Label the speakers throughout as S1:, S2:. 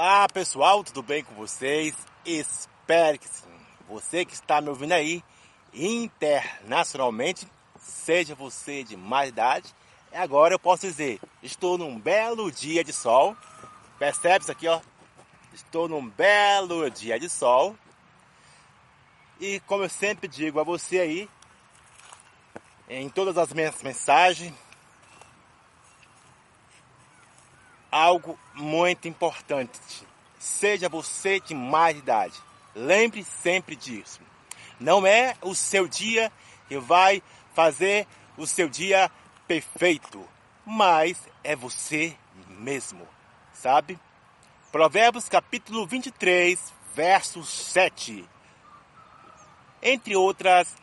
S1: Olá pessoal, tudo bem com vocês? Espero que sim. Você que está me ouvindo aí internacionalmente, seja você de mais idade, agora eu posso dizer, estou num belo dia de sol. Percebe isso aqui, ó? Estou num belo dia de sol. E como eu sempre digo a você aí, em todas as minhas mensagens, algo muito importante. Seja você de mais idade. Lembre sempre disso. Não é o seu dia que vai fazer o seu dia perfeito, mas é você mesmo, sabe? Provérbios capítulo 23, verso 7. Entre outras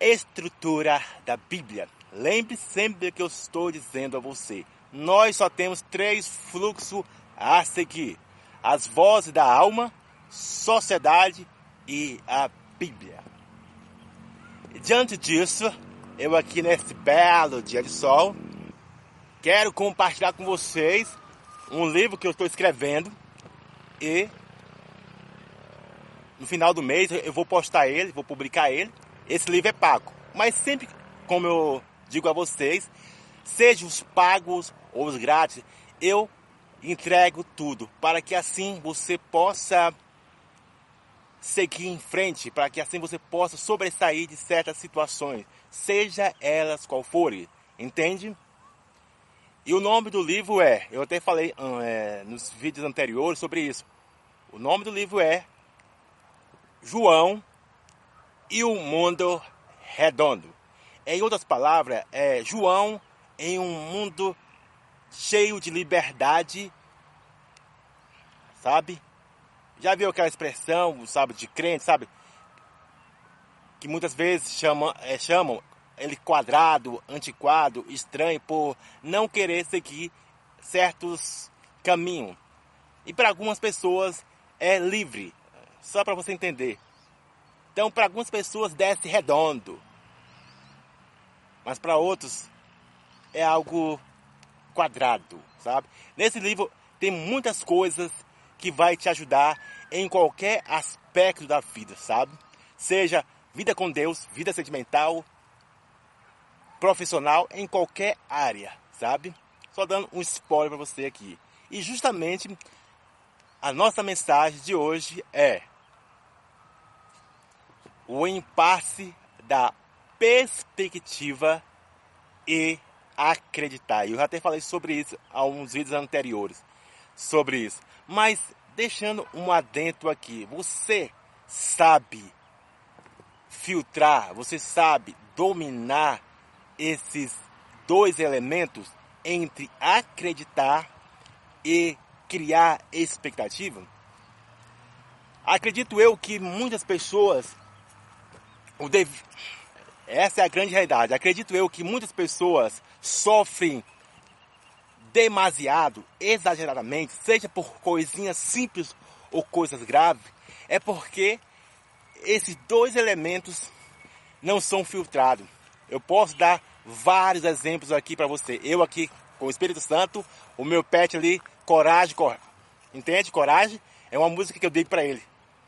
S1: estrutura da Bíblia. Lembre sempre que eu estou dizendo a você nós só temos três fluxos a seguir: as vozes da alma, sociedade e a Bíblia. diante disso, eu aqui nesse belo dia de sol, quero compartilhar com vocês um livro que eu estou escrevendo e no final do mês eu vou postar ele, vou publicar ele. Esse livro é pago, mas sempre, como eu digo a vocês, seja os pagos ou os grátis, eu entrego tudo para que assim você possa seguir em frente, para que assim você possa sobressair de certas situações, seja elas qual forem, entende? E o nome do livro é, eu até falei hum, é, nos vídeos anteriores sobre isso. O nome do livro é João e o Mundo Redondo. Em outras palavras, é João em um mundo cheio de liberdade, sabe? Já viu aquela expressão, sabe, de crente, sabe? Que muitas vezes chamam, é, chamam ele quadrado, antiquado, estranho, por não querer seguir certos caminhos. E para algumas pessoas é livre, só para você entender. Então, para algumas pessoas desce redondo, mas para outros é algo quadrado, sabe? Nesse livro tem muitas coisas que vai te ajudar em qualquer aspecto da vida, sabe? Seja vida com Deus, vida sentimental, profissional, em qualquer área, sabe? Só dando um spoiler para você aqui. E justamente a nossa mensagem de hoje é o impasse da perspectiva e acreditar. Eu já até falei sobre isso há uns vídeos anteriores, sobre isso. Mas deixando um adentro aqui, você sabe filtrar, você sabe dominar esses dois elementos entre acreditar e criar expectativa? Acredito eu que muitas pessoas o dev... essa é a grande realidade. Acredito eu que muitas pessoas sofrem demasiado, exageradamente, seja por coisinhas simples ou coisas graves, é porque esses dois elementos não são filtrados. Eu posso dar vários exemplos aqui para você. Eu aqui com o Espírito Santo, o meu pet ali, coragem, cor... entende? Coragem é uma música que eu dei para ele.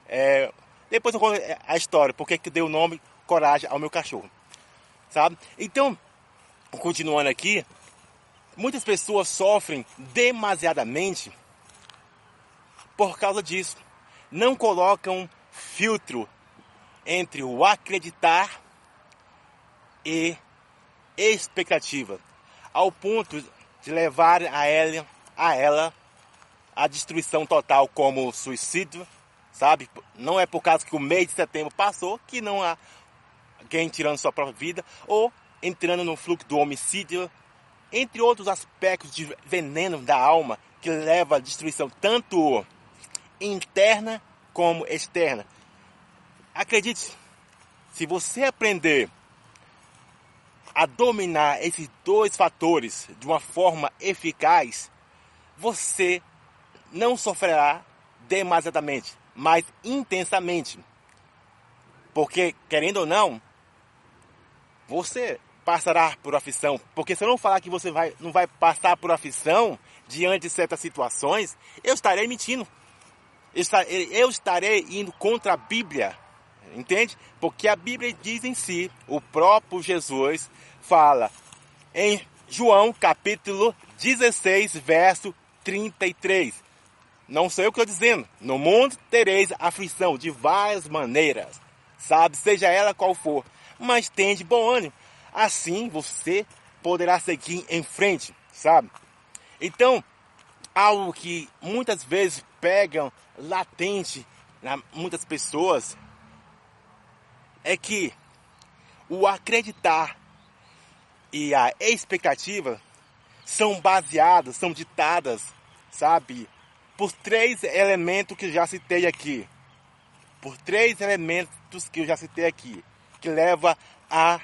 S1: É... Depois eu conto a história, porque que deu o nome coragem ao meu cachorro, sabe? Então continuando aqui, muitas pessoas sofrem demasiadamente por causa disso. Não colocam filtro entre o acreditar e expectativa, ao ponto de levar a ela, a ela a destruição total como suicídio, sabe? Não é por causa que o mês de setembro passou que não há alguém tirando sua própria vida ou entrando no fluxo do homicídio, entre outros aspectos de veneno da alma que leva à destruição tanto interna como externa. Acredite, se você aprender a dominar esses dois fatores de uma forma eficaz, você não sofrerá demasiadamente, mas intensamente. Porque, querendo ou não, você passará por aflição. Porque se eu não falar que você vai, não vai passar por aflição diante de certas situações, eu estarei mentindo. Eu estarei indo contra a Bíblia. Entende? Porque a Bíblia diz em si, o próprio Jesus fala em João capítulo 16, verso 33. Não sou eu que estou dizendo. No mundo tereis aflição de várias maneiras, sabe? Seja ela qual for. Mas tem de bom ânimo. Assim você poderá seguir em frente, sabe? Então, algo que muitas vezes pegam latente na muitas pessoas é que o acreditar e a expectativa são baseadas, são ditadas, sabe, por três elementos que eu já citei aqui. Por três elementos que eu já citei aqui, que leva a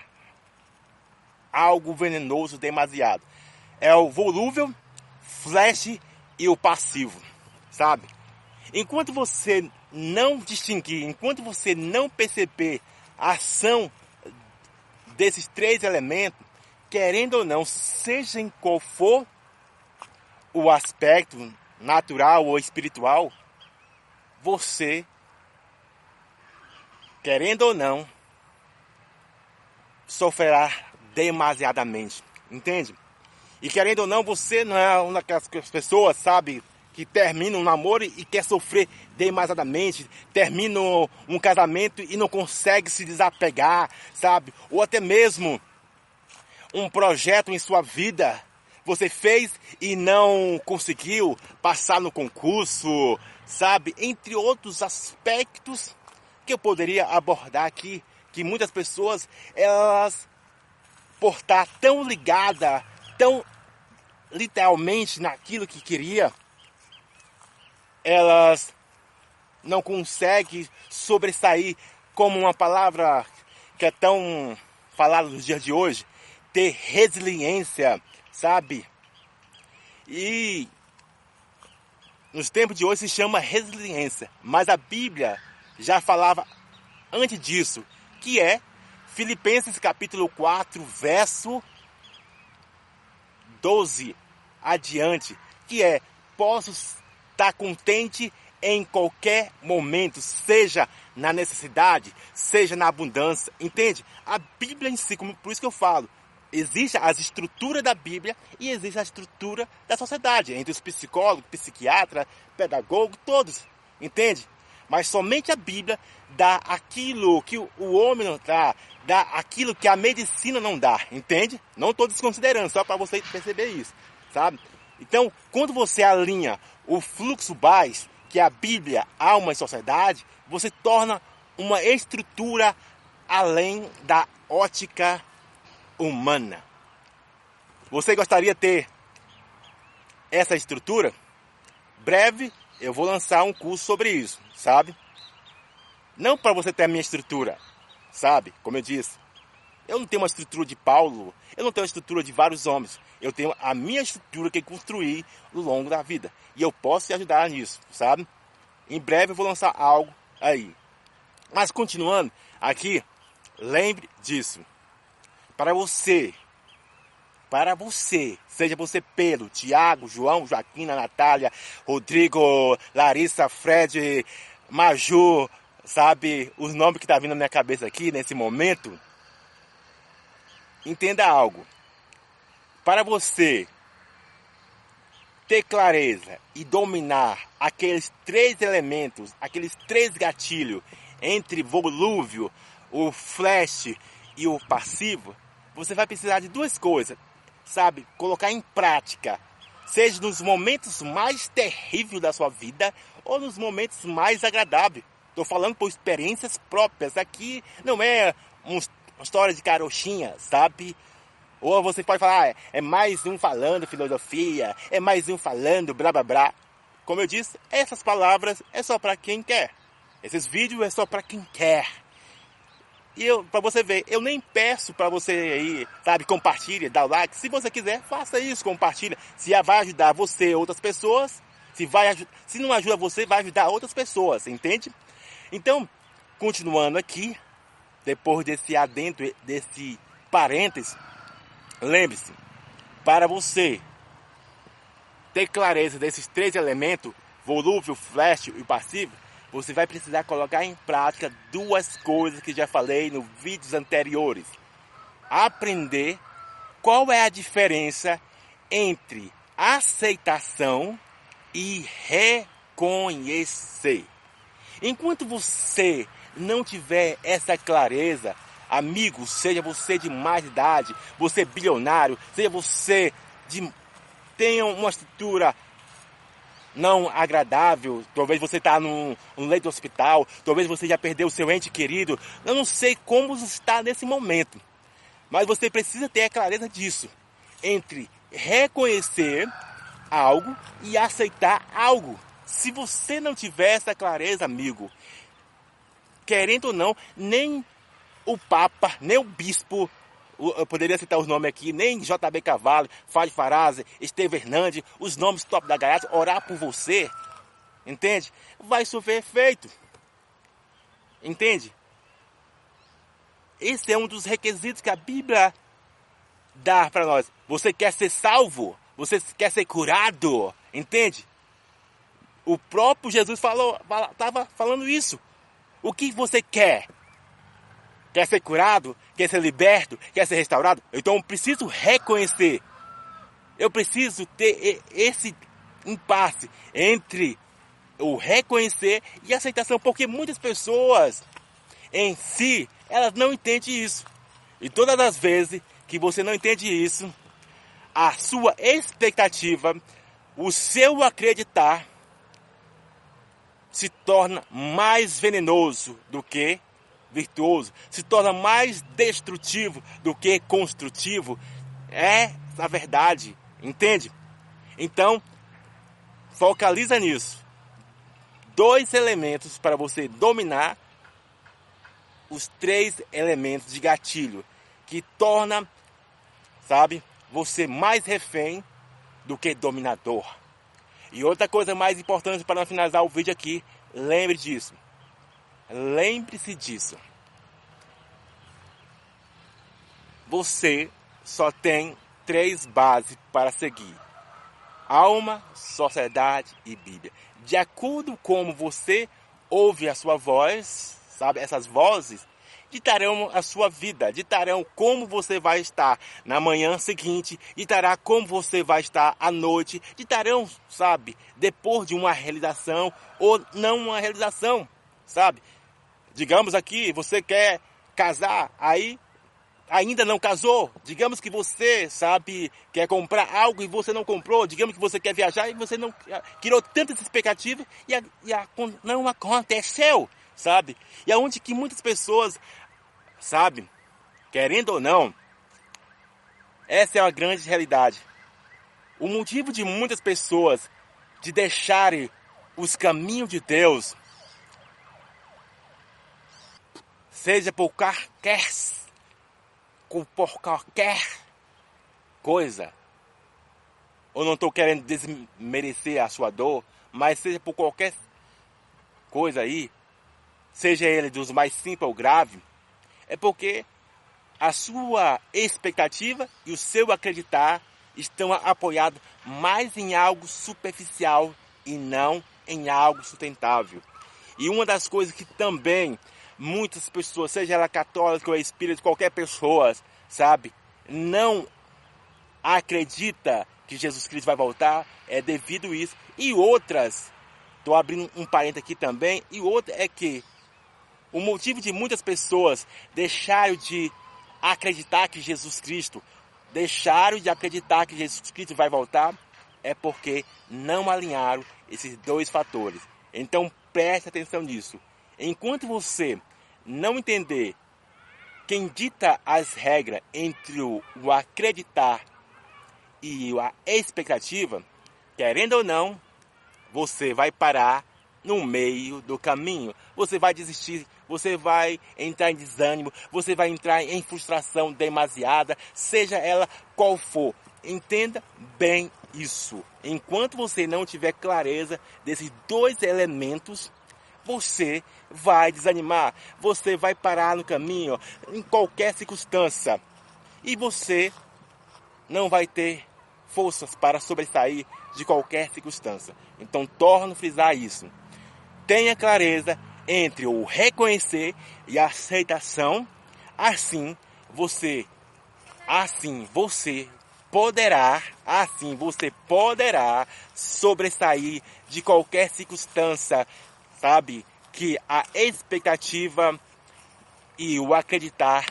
S1: algo venenoso demasiado. É o volúvel, flash e o passivo, sabe? Enquanto você não distinguir, enquanto você não perceber a ação desses três elementos, querendo ou não, seja em qual for o aspecto natural ou espiritual, você, querendo ou não, sofrerá demasiadamente, entende? E querendo ou não, você não é uma daquelas pessoas, sabe, que termina um namoro e quer sofrer demasiadamente, termina um casamento e não consegue se desapegar, sabe? Ou até mesmo um projeto em sua vida você fez e não conseguiu passar no concurso, sabe? Entre outros aspectos que eu poderia abordar aqui, que muitas pessoas, elas, por estar tão ligada, tão literalmente naquilo que queria, elas não conseguem sobressair como uma palavra que é tão falada nos dias de hoje, ter resiliência, sabe? E nos tempos de hoje se chama resiliência, mas a Bíblia já falava antes disso, que é Filipenses capítulo 4, verso 12 adiante, que é posso estar contente em qualquer momento, seja na necessidade, seja na abundância, entende? A Bíblia em si, como por isso que eu falo, existe as estruturas da Bíblia e existe a estrutura da sociedade, entre os psicólogos, psiquiatras, pedagogos, todos, entende? Mas somente a Bíblia dá aquilo que o homem não dá, dá aquilo que a medicina não dá, entende? Não estou desconsiderando, só para você perceber isso, sabe? Então, quando você alinha o fluxo base que a Bíblia há uma sociedade, você torna uma estrutura além da ótica humana. Você gostaria de ter essa estrutura? Breve eu vou lançar um curso sobre isso, sabe? Não para você ter a minha estrutura, sabe? Como eu disse, eu não tenho uma estrutura de Paulo, eu não tenho uma estrutura de vários homens. Eu tenho a minha estrutura que construí ao longo da vida. E eu posso te ajudar nisso, sabe? Em breve eu vou lançar algo aí. Mas continuando aqui, lembre disso. Para você, para você, seja você Pedro, Tiago, João, Joaquina, Natália, Rodrigo, Larissa, Fred, Maju, sabe, os nomes que tá vindo na minha cabeça aqui nesse momento. Entenda algo. Para você ter clareza e dominar aqueles três elementos, aqueles três gatilhos entre volúvel, o flash e o passivo, você vai precisar de duas coisas, sabe? Colocar em prática, seja nos momentos mais terríveis da sua vida ou nos momentos mais agradáveis. Estou falando por experiências próprias. Aqui não é uma história de carochinha, sabe? Ou você pode falar, ah, é mais um falando filosofia, é mais um falando blá blá blá. Como eu disse, essas palavras é só para quem quer. Esses vídeos é só para quem quer. E eu, para você ver, eu nem peço para você aí, sabe, compartilhe, dá o like. Se você quiser, faça isso, compartilha. Se vai ajudar você outras pessoas, se vai se não ajuda você, vai ajudar outras pessoas, entende? Então, continuando aqui, depois desse adentro, desse parênteses, lembre-se, para você ter clareza desses três elementos, volúvel, flash e passivo, você vai precisar colocar em prática duas coisas que já falei nos vídeos anteriores. Aprender qual é a diferença entre aceitação e reconhecer. Enquanto você não tiver essa clareza, amigo, seja você de mais idade, você bilionário, seja você de tenha uma estrutura não agradável, talvez você está num, num leito de hospital, talvez você já perdeu o seu ente querido, eu não sei como está nesse momento, mas você precisa ter a clareza disso, entre reconhecer algo e aceitar algo. Se você não tiver essa clareza, amigo, querendo ou não, nem o Papa, nem o Bispo, eu poderia citar os nomes aqui, nem JB Cavalli, Fábio Farazzi, Esteve Hernandes, os nomes top da galáxia, orar por você, entende? Vai sofrer efeito, entende? Esse é um dos requisitos que a Bíblia dá para nós. Você quer ser salvo? Você quer ser curado? Entende? O próprio Jesus falou, estava falando isso. O que você quer? Quer ser curado? Quer ser liberto? Quer ser restaurado? Então eu preciso reconhecer. Eu preciso ter esse impasse entre o reconhecer e a aceitação, porque muitas pessoas em si, elas não entendem isso. E todas as vezes que você não entende isso, a sua expectativa, o seu acreditar se torna mais venenoso do que virtuoso, se torna mais destrutivo do que construtivo, é a verdade, entende? Então, focaliza nisso. Dois elementos para você dominar os três elementos de gatilho que torna, sabe, você mais refém do que dominador. E outra coisa mais importante para finalizar o vídeo aqui, lembre disso. Lembre-se disso. Você só tem três bases para seguir: alma, sociedade e Bíblia. De acordo com você ouve a sua voz, sabe, essas vozes ditarão a sua vida, ditarão como você vai estar na manhã seguinte, ditará como você vai estar à noite, ditarão, sabe, depois de uma realização ou não uma realização, sabe? Digamos aqui, você quer casar, aí ainda não casou. Digamos que você, sabe, quer comprar algo e você não comprou. Digamos que você quer viajar e você não criou tantas expectativas e, a, e a, não aconteceu, sabe? E aonde que muitas pessoas, sabe, querendo ou não, essa é uma grande realidade. O motivo de muitas pessoas de deixarem os caminhos de Deus seja por qualquer, por qualquer coisa. Eu não estou querendo desmerecer a sua dor, mas seja por qualquer coisa aí, seja ele dos mais simples ou grave, é porque a sua expectativa e o seu acreditar estão apoiados mais em algo superficial e não em algo sustentável. E uma das coisas que também muitas pessoas, seja ela católica ou espírita, qualquer pessoa, sabe, não acredita que Jesus Cristo vai voltar, é devido a isso. E outras, estou abrindo um parênteses aqui também, e outra é que o motivo de muitas pessoas deixarem de acreditar que Jesus Cristo, deixaram de acreditar que Jesus Cristo vai voltar, é porque não alinharam esses dois fatores. Então preste atenção nisso. Enquanto você não entender quem dita as regras entre o, acreditar e a expectativa, querendo ou não, você vai parar no meio do caminho. Você vai desistir, você vai entrar em desânimo, você vai entrar em frustração demasiada, seja ela qual for. Entenda bem isso. Enquanto você não tiver clareza desses dois elementos, você vai desanimar, você vai parar no caminho, em qualquer circunstância. e você não vai ter forças para sobressair de qualquer circunstância. Então, torno a frisar isso. Tenha clareza entre o reconhecer e a aceitação. Assim, você, assim você poderá, assim você poderá sobressair de qualquer circunstância, sabe? Que a expectativa e o acreditar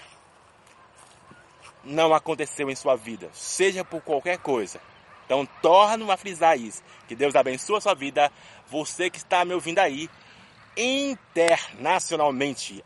S1: não aconteceu em sua vida, seja por qualquer coisa. Então, torno a frisar isso. Que Deus abençoe a sua vida. Você que está me ouvindo aí internacionalmente.